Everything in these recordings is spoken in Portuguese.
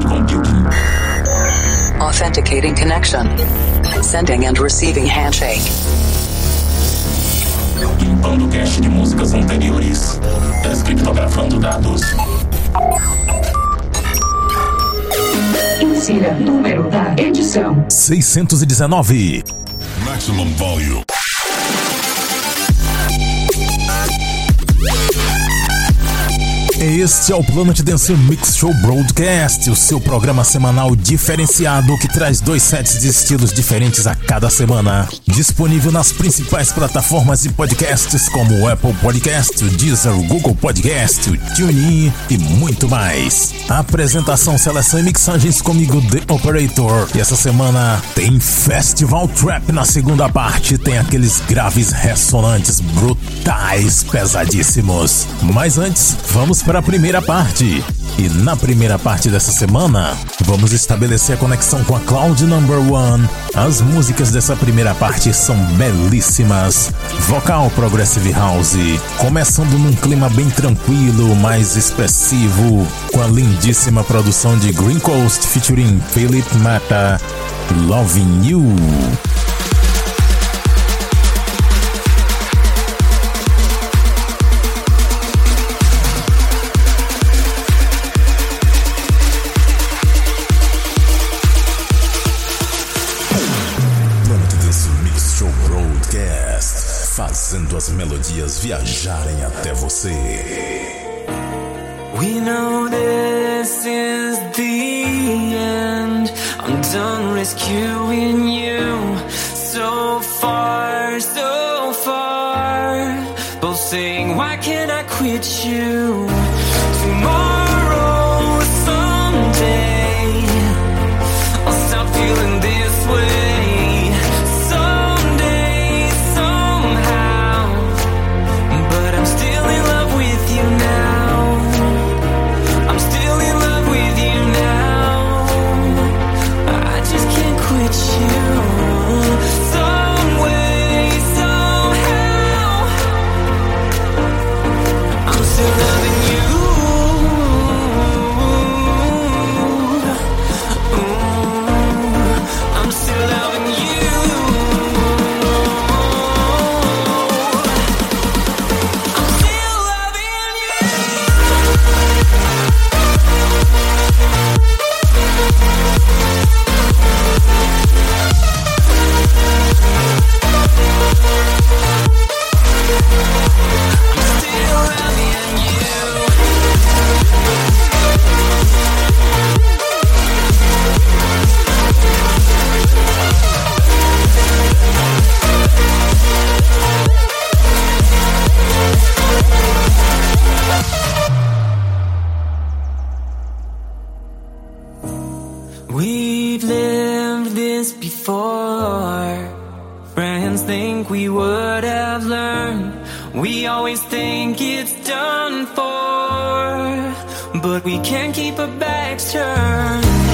cloud computing. Authenticating connection. Sending and receiving handshake. Limpando cache de músicas anteriores. Descriptografando dados. Insira número da edição: 619. Maximum volume. Este é o Planet Dance Mix Show Broadcast, o seu programa semanal diferenciado que traz dois sets de estilos diferentes a cada semana. Disponível nas principais plataformas de podcasts como o Apple Podcast, o Deezer, o Google Podcast, o TuneIn e muito mais. Apresentação, seleção e mixagens comigo, The Operator. E essa semana tem Festival Trap na segunda parte, tem aqueles graves ressonantes brutais, pesadíssimos. Mas antes, vamos para a primeira parte. E na primeira parte dessa semana, vamos estabelecer a conexão com a Cloud Number One. As músicas dessa primeira parte são belíssimas. Vocal Progressive House, começando num clima bem tranquilo, mais expressivo, com a lindíssima produção de Green Coast featuring Philip Mata, Loving You. Melodias viajarem até você. We know this is the end. I'm done rescuing you. Backs turned.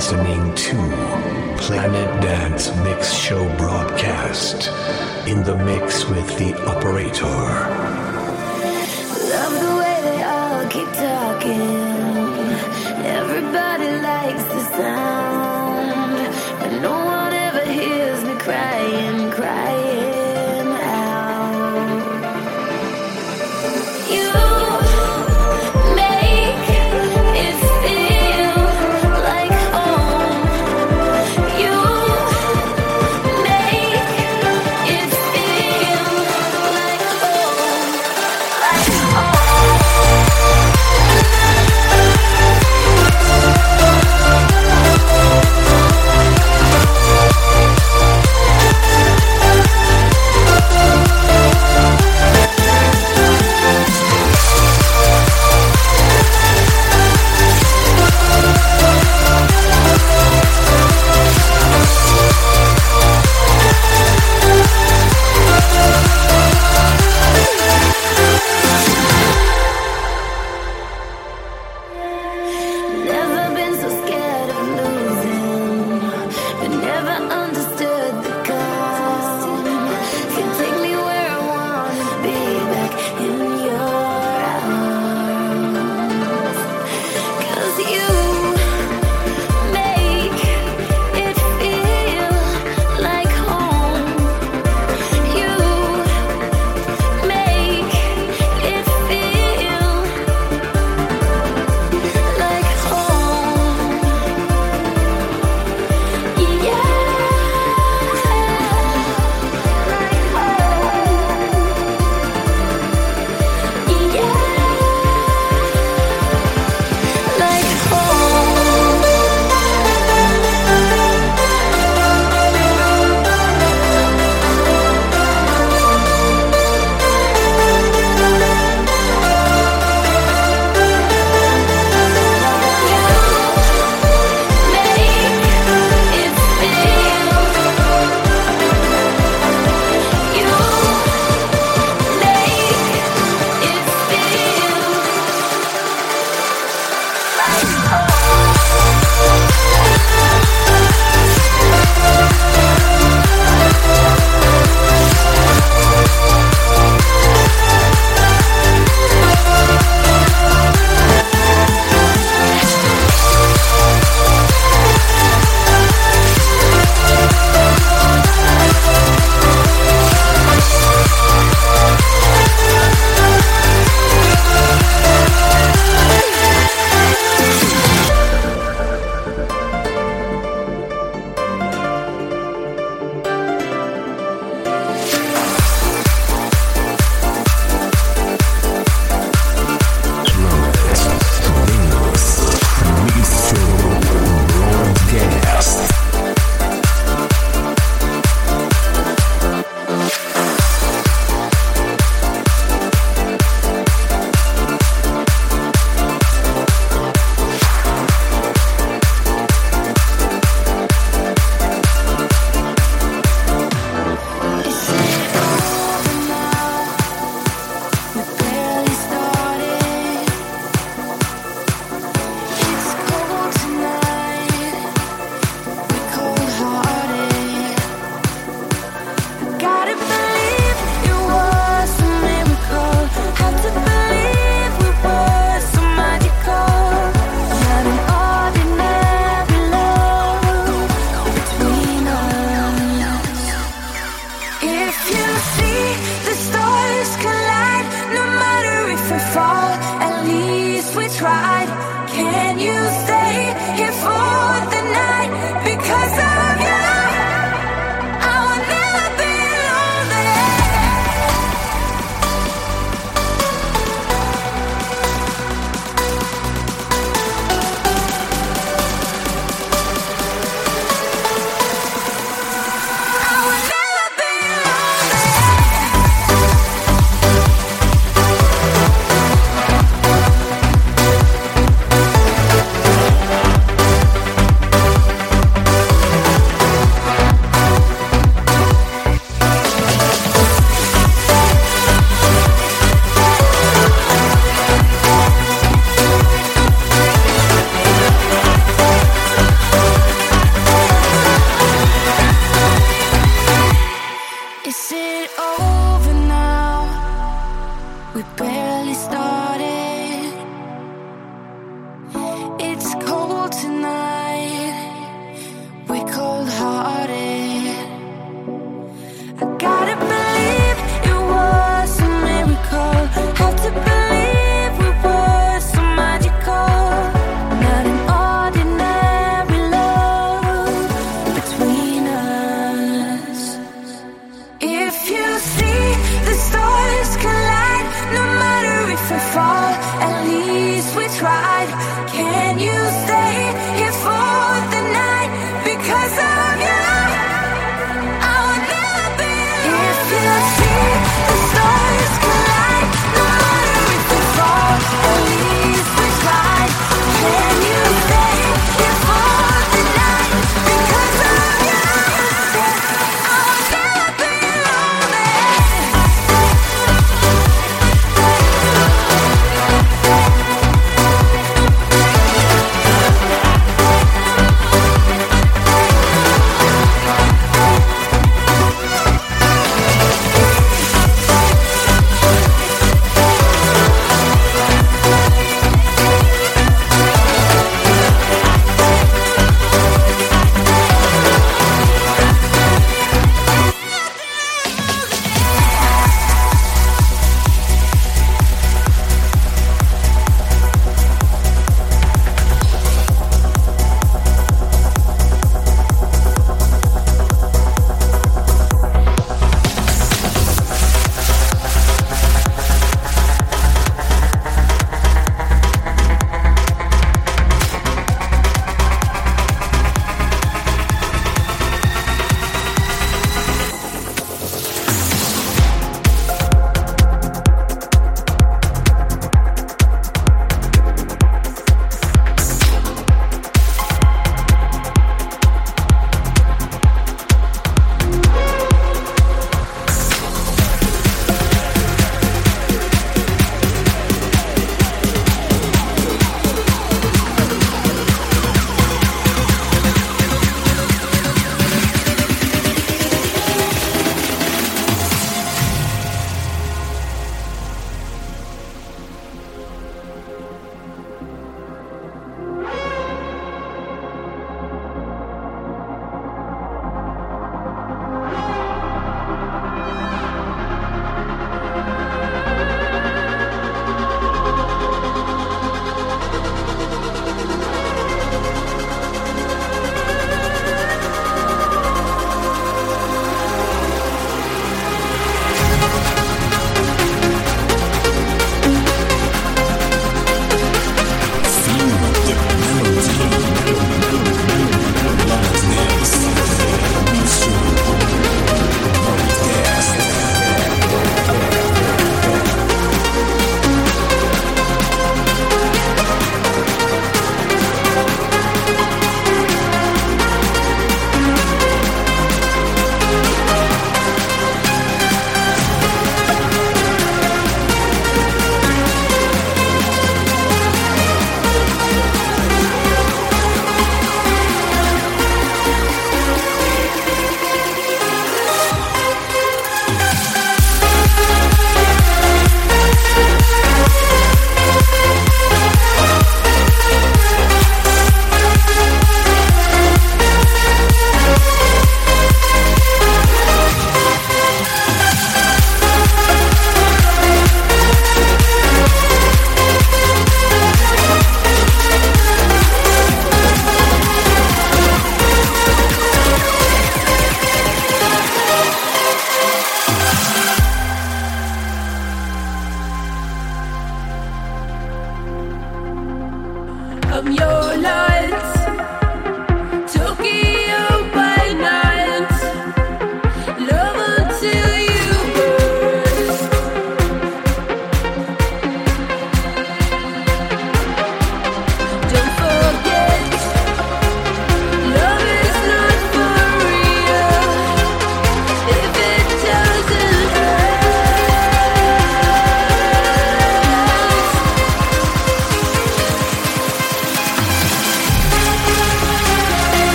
Listening to Planet Dance Mix Show broadcast in the mix with the operator. Love the way they all keep talking.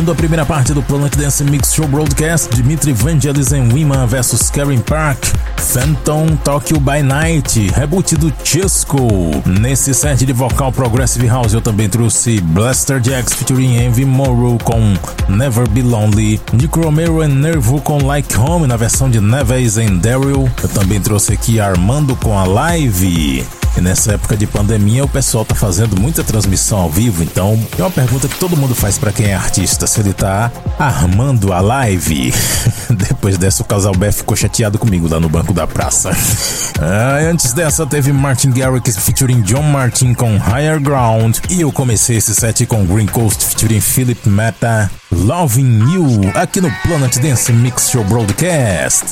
Fechando a primeira parte do Planet Dance Mix Show Broadcast, Dimitri Vangelis em Wima vs Karen Park, Phantom Tokyo by Night, reboot do Chesco. Nesse set de vocal Progressive House eu também trouxe Blaster Jacks featuring Envy Morrow com Never Be Lonely, Nick Romero e Nervo com Like Home na versão de Neves e Daryl. Eu também trouxe aqui Armando com a Live. E nessa época de pandemia, o pessoal tá fazendo muita transmissão ao vivo, então é uma pergunta que todo mundo faz para quem é artista, se ele tá armando a live. Depois dessa, o casal Beth ficou chateado comigo lá no banco da praça. ah, antes dessa, teve Martin Garrix featuring John Martin com Higher Ground. E eu comecei esse set com Green Coast featuring Philip Meta, Loving You, aqui no Planet Dance Mix Show Broadcast.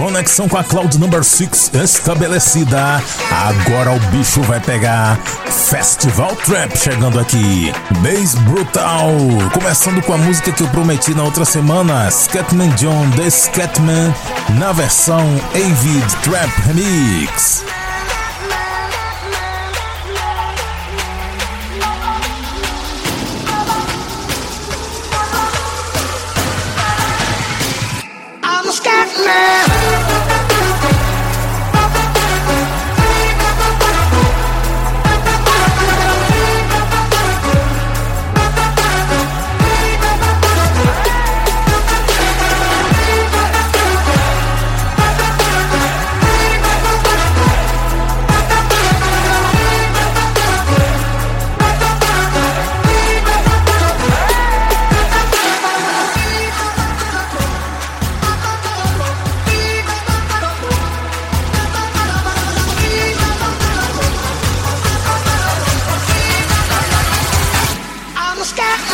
Conexão com a Cloud Number 6 estabelecida. Agora o bicho vai pegar. Festival Trap chegando aqui. Bass Brutal. Começando com a música que eu prometi na outra semana. Scatman John The Scatman na versão Avid Trap Remix. A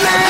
man.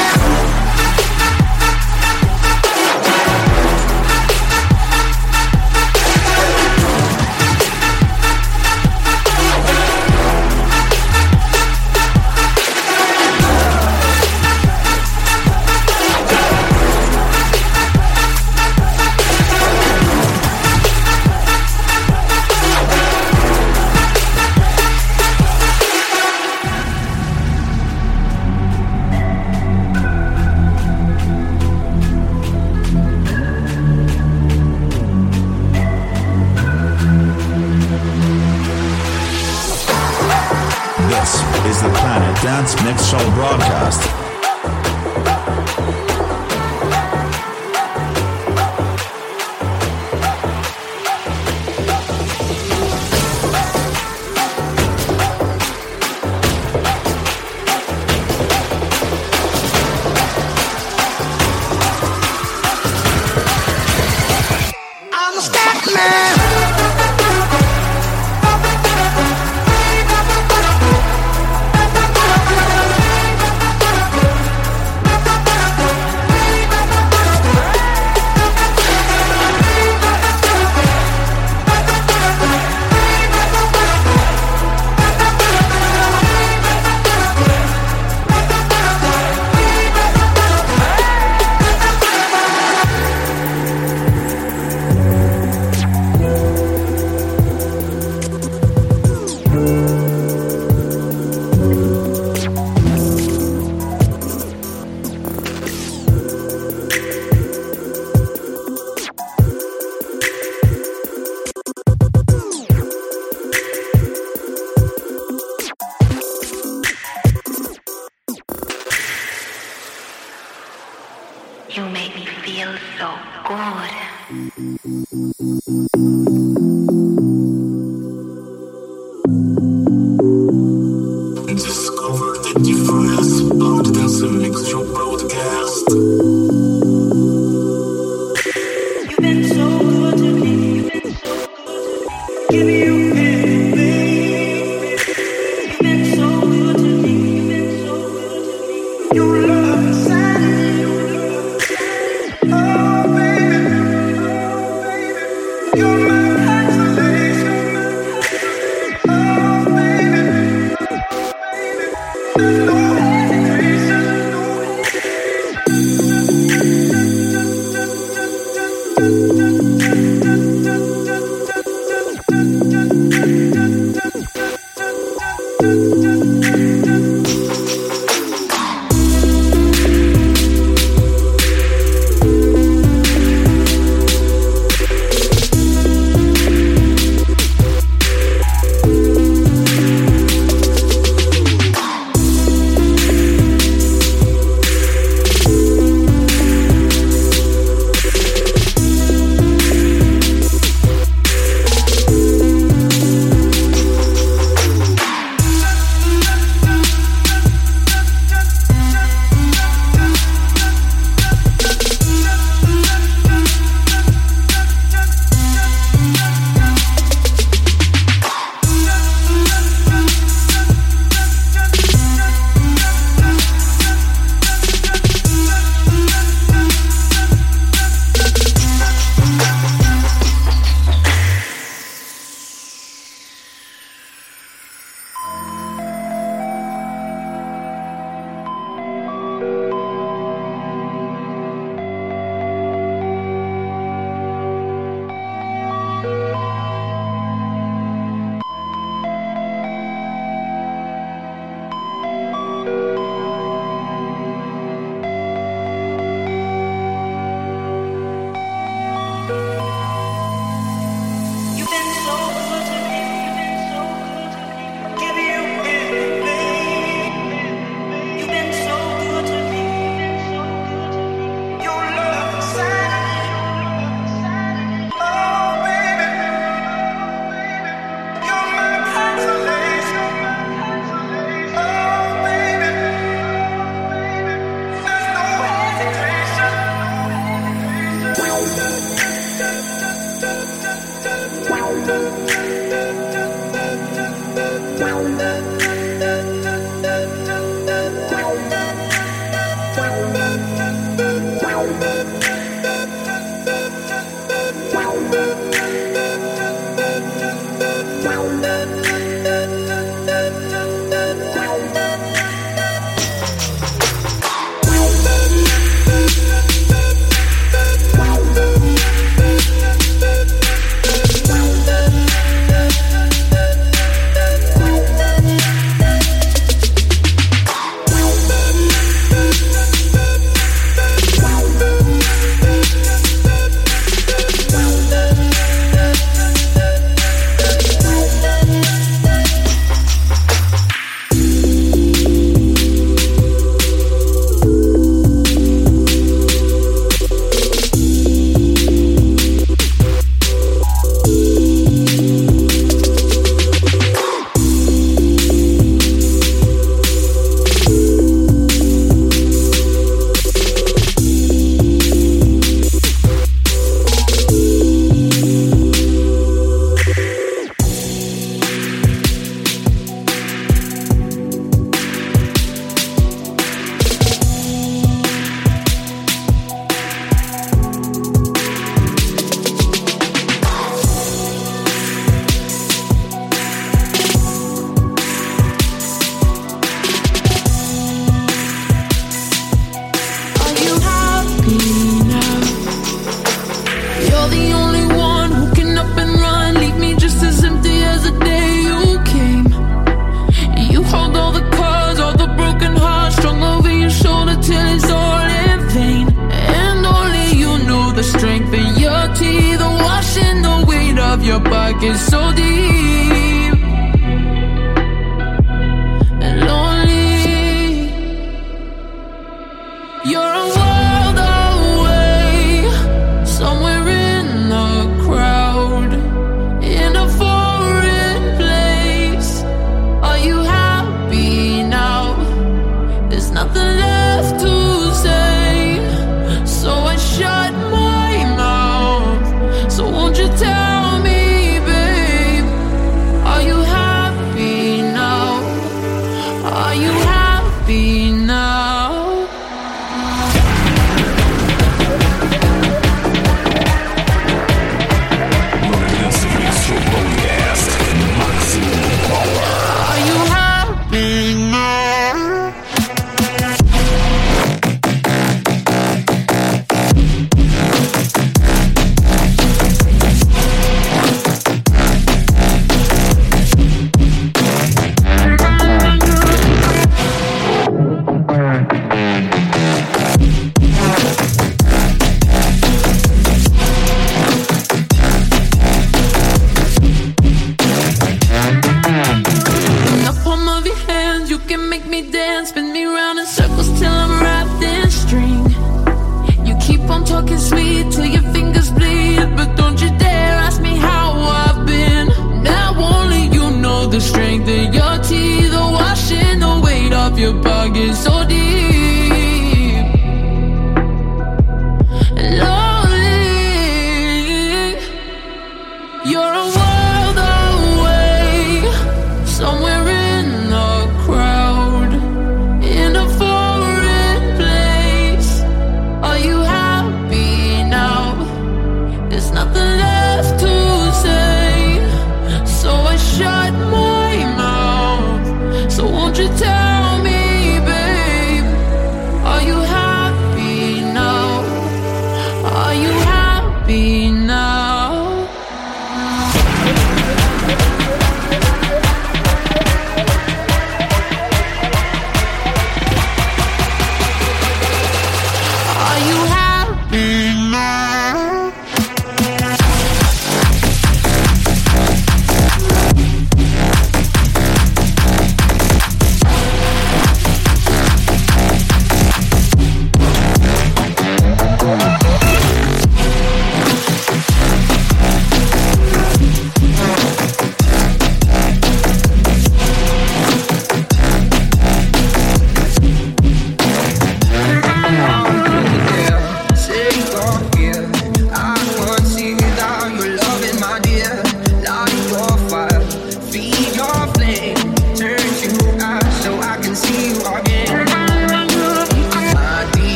world away somewhere in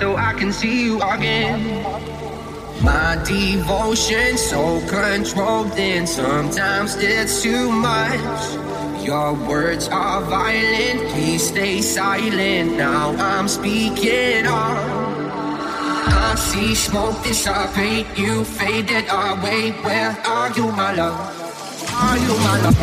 so I can see you again. My devotion so controlled and sometimes it's too much. Your words are violent, please stay silent. Now I'm speaking up. I see smoke dissipate, you faded away. Where are you, my love? Are you my love?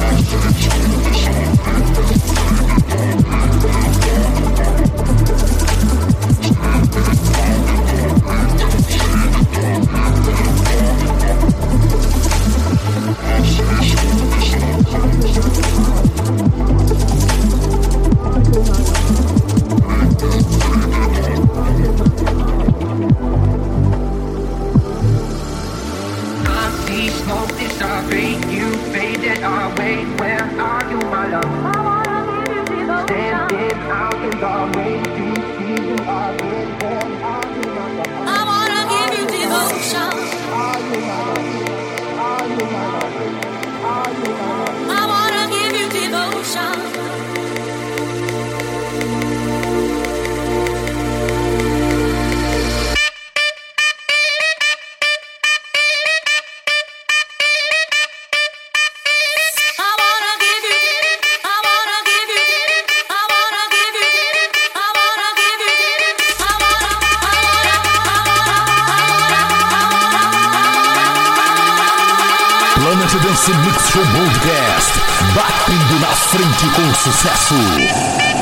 Mix Show Podcast, batendo na frente com sucesso.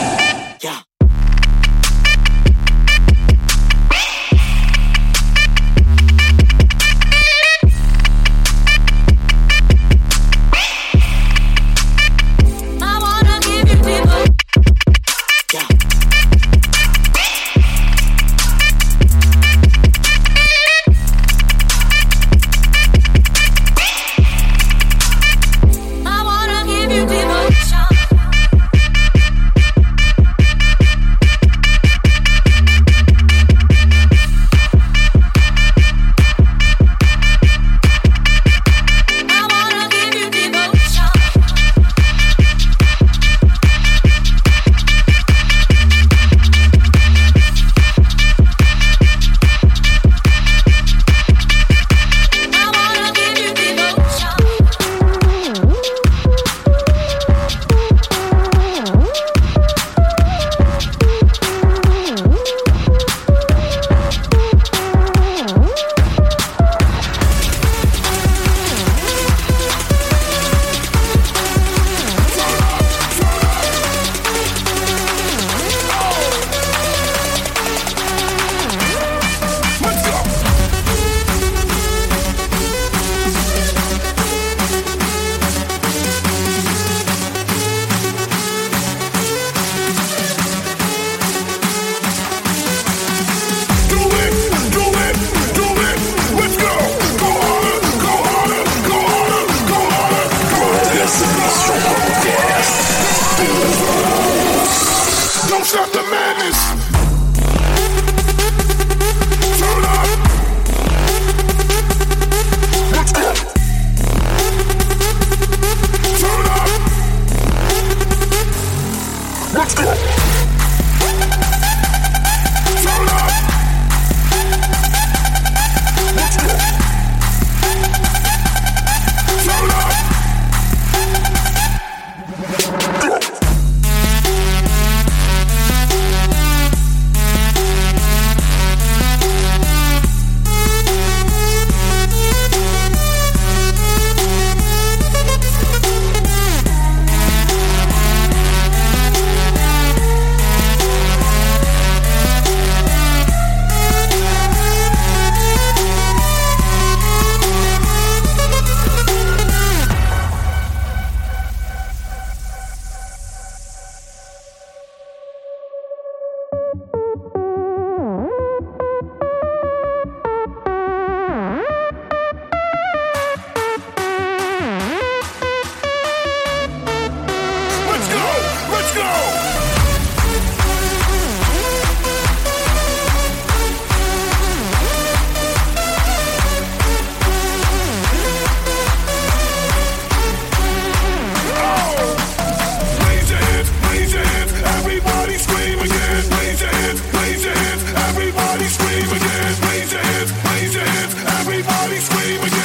way we.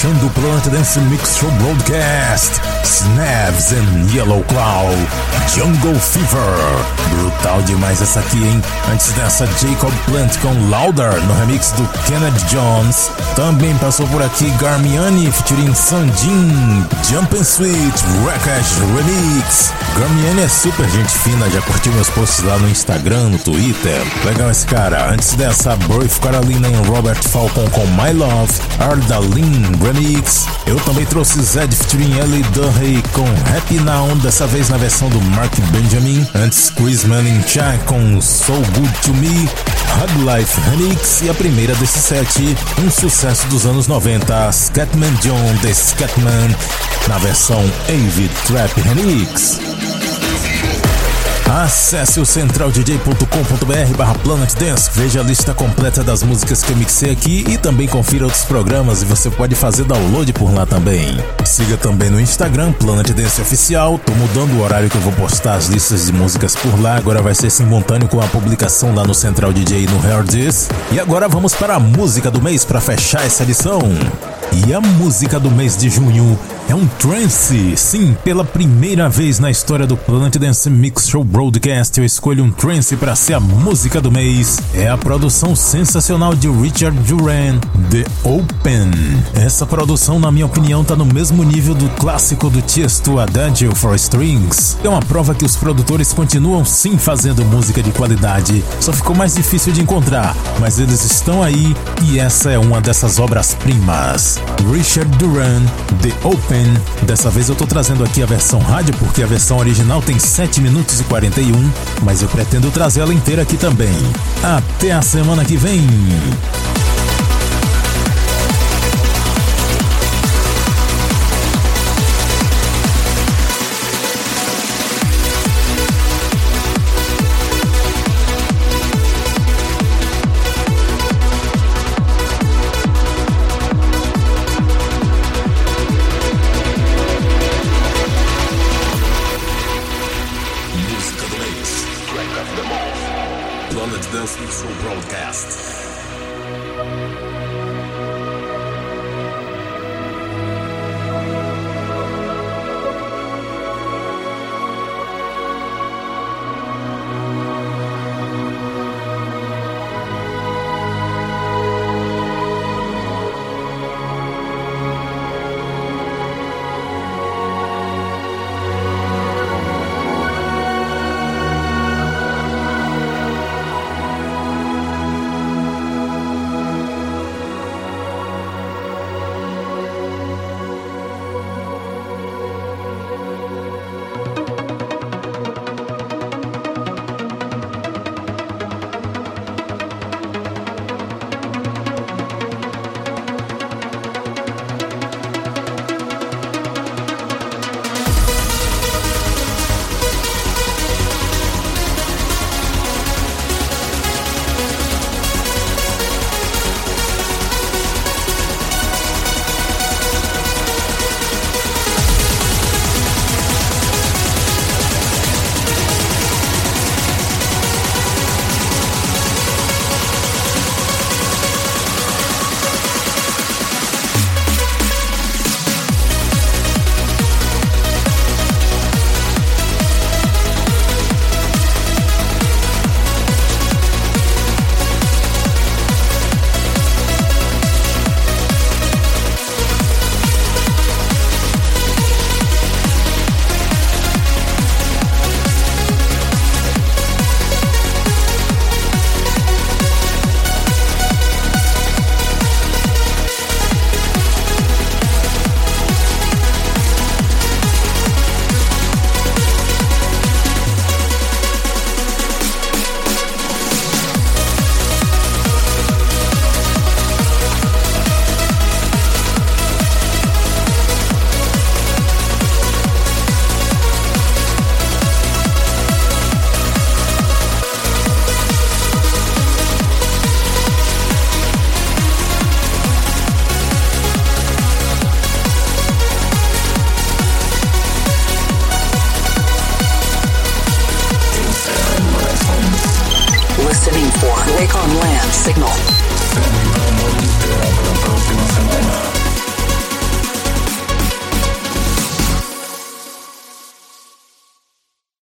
Fechando o Planet Dance Mix Show Broadcast, Snaps and Yellow Claw, Jungle Fever. Brutal demais essa aqui, hein? Antes dessa, Jacob Plant com Louder no remix do Kennedy Jones. Também passou por aqui Garmiani featuring Sandin, Jump and Switch, Wreckage Remix. Garmiani é super gente fina, já curtiu meus posts lá no Instagram, no Twitter. Legal esse cara. Antes dessa, Brave Carolina e Robert Falcon com My Love, Ardalin Remix. Eu também trouxe Zed featuring Ellie Dunhay com Happy Now, dessa vez na versão do Mark Benjamin. Antes, Chris Manning Chai com So Good To Me, Hug Life Remix. E a primeira desse set, um sucesso dos anos 90, Scatman John The Scatman, na versão Avid Trap Remix. Acesse o centraldj.com.br barra Planet Dance, veja a lista completa das músicas que eu mixei aqui e também confira outros programas e você pode fazer download por lá também. Siga também no Instagram, Planet Dance Oficial, tô mudando o horário que eu vou postar as listas de músicas por lá, agora vai ser simultâneo com a publicação lá no Central DJ e no Herdis. E agora vamos para a música do mês para fechar essa edição. E a música do mês de junho é um trance. Sim, pela primeira vez na história do Planet Dance Mix Show Broadcast, eu escolho um trance para ser a música do mês. É a produção sensacional de Richard Duran, The Open. Essa produção, na minha opinião, tá no mesmo nível do clássico do Tiesto Adagio for Strings. É uma prova que os produtores continuam sim fazendo música de qualidade. Só ficou mais difícil de encontrar, mas eles estão aí e essa é uma dessas obras-primas. Richard Duran, The Open. Dessa vez eu tô trazendo aqui a versão rádio porque a versão original tem 7 minutos e 41, mas eu pretendo trazer ela inteira aqui também. Até a semana que vem.